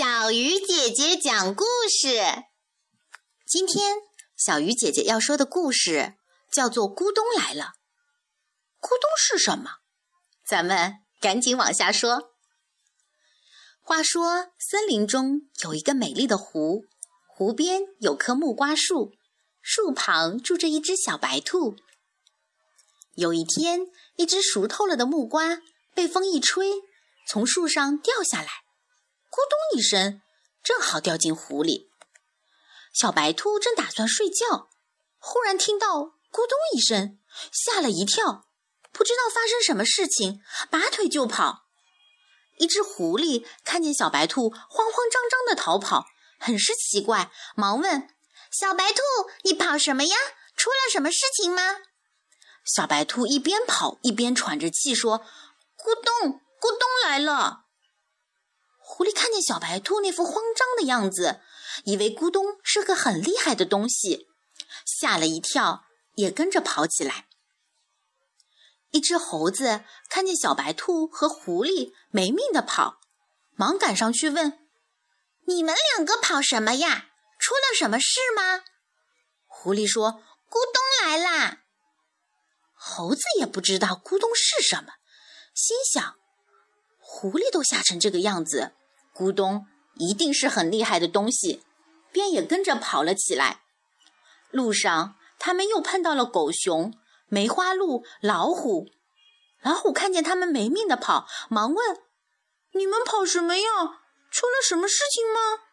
小鱼姐姐讲故事。今天小鱼姐姐要说的故事叫做《咕咚来了》。咕咚是什么？咱们赶紧往下说。话说，森林中有一个美丽的湖，湖边有棵木瓜树，树旁住着一只小白兔。有一天，一只熟透了的木瓜被风一吹，从树上掉下来。咕咚一声，正好掉进湖里。小白兔正打算睡觉，忽然听到“咕咚”一声，吓了一跳，不知道发生什么事情，拔腿就跑。一只狐狸看见小白兔慌慌张张的逃跑，很是奇怪，忙问：“小白兔，你跑什么呀？出了什么事情吗？”小白兔一边跑一边喘着气说：“咕咚，咕咚来了。”小白兔那副慌张的样子，以为咕咚是个很厉害的东西，吓了一跳，也跟着跑起来。一只猴子看见小白兔和狐狸没命的跑，忙赶上去问：“你们两个跑什么呀？出了什么事吗？”狐狸说：“咕咚来啦。”猴子也不知道咕咚是什么，心想：狐狸都吓成这个样子。咕咚一定是很厉害的东西，便也跟着跑了起来。路上，他们又碰到了狗熊、梅花鹿、老虎。老虎看见他们没命的跑，忙问：“你们跑什么呀？出了什么事情吗？”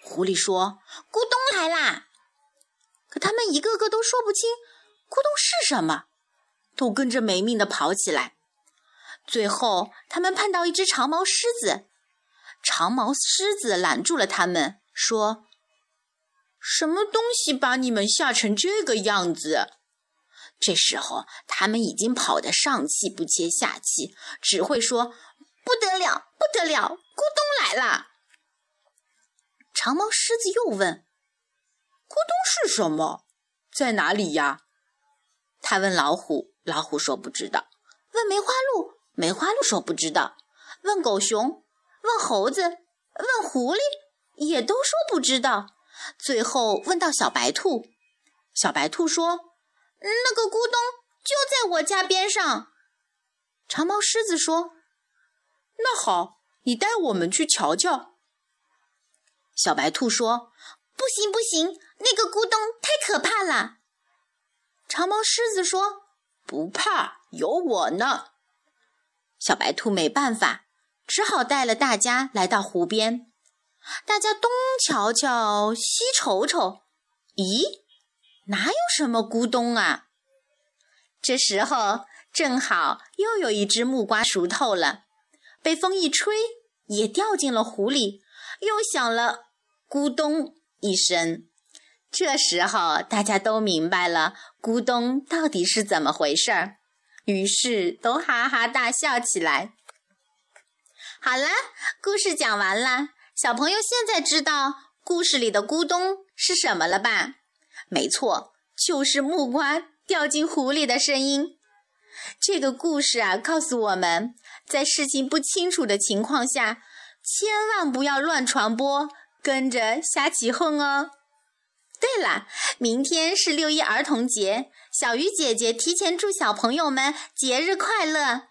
狐狸说：“咕咚来啦！”可他们一个个都说不清咕咚是什么，都跟着没命的跑起来。最后，他们碰到一只长毛狮子。长毛狮子拦住了他们，说：“什么东西把你们吓成这个样子？”这时候，他们已经跑得上气不接下气，只会说：“不得了，不得了，咕咚来了！”长毛狮子又问：“咕咚是什么？在哪里呀？”他问老虎，老虎说不知道；问梅花鹿，梅花鹿说不知道；问狗熊。问猴子，问狐狸，也都说不知道。最后问到小白兔，小白兔说：“那个咕咚就在我家边上。”长毛狮子说：“那好，你带我们去瞧瞧。”小白兔说：“不行不行，那个咕咚太可怕了。”长毛狮子说：“不怕，有我呢。”小白兔没办法。只好带了大家来到湖边，大家东瞧瞧，西瞅瞅，咦，哪有什么咕咚啊？这时候正好又有一只木瓜熟透了，被风一吹，也掉进了湖里，又响了咕咚一声。这时候大家都明白了咕咚到底是怎么回事儿，于是都哈哈大笑起来。好了，故事讲完了。小朋友现在知道故事里的咕咚是什么了吧？没错，就是木瓜掉进湖里的声音。这个故事啊，告诉我们在事情不清楚的情况下，千万不要乱传播，跟着瞎起哄哦。对了，明天是六一儿童节，小鱼姐姐提前祝小朋友们节日快乐。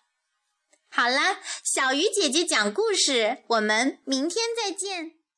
好了，小鱼姐姐讲故事，我们明天再见。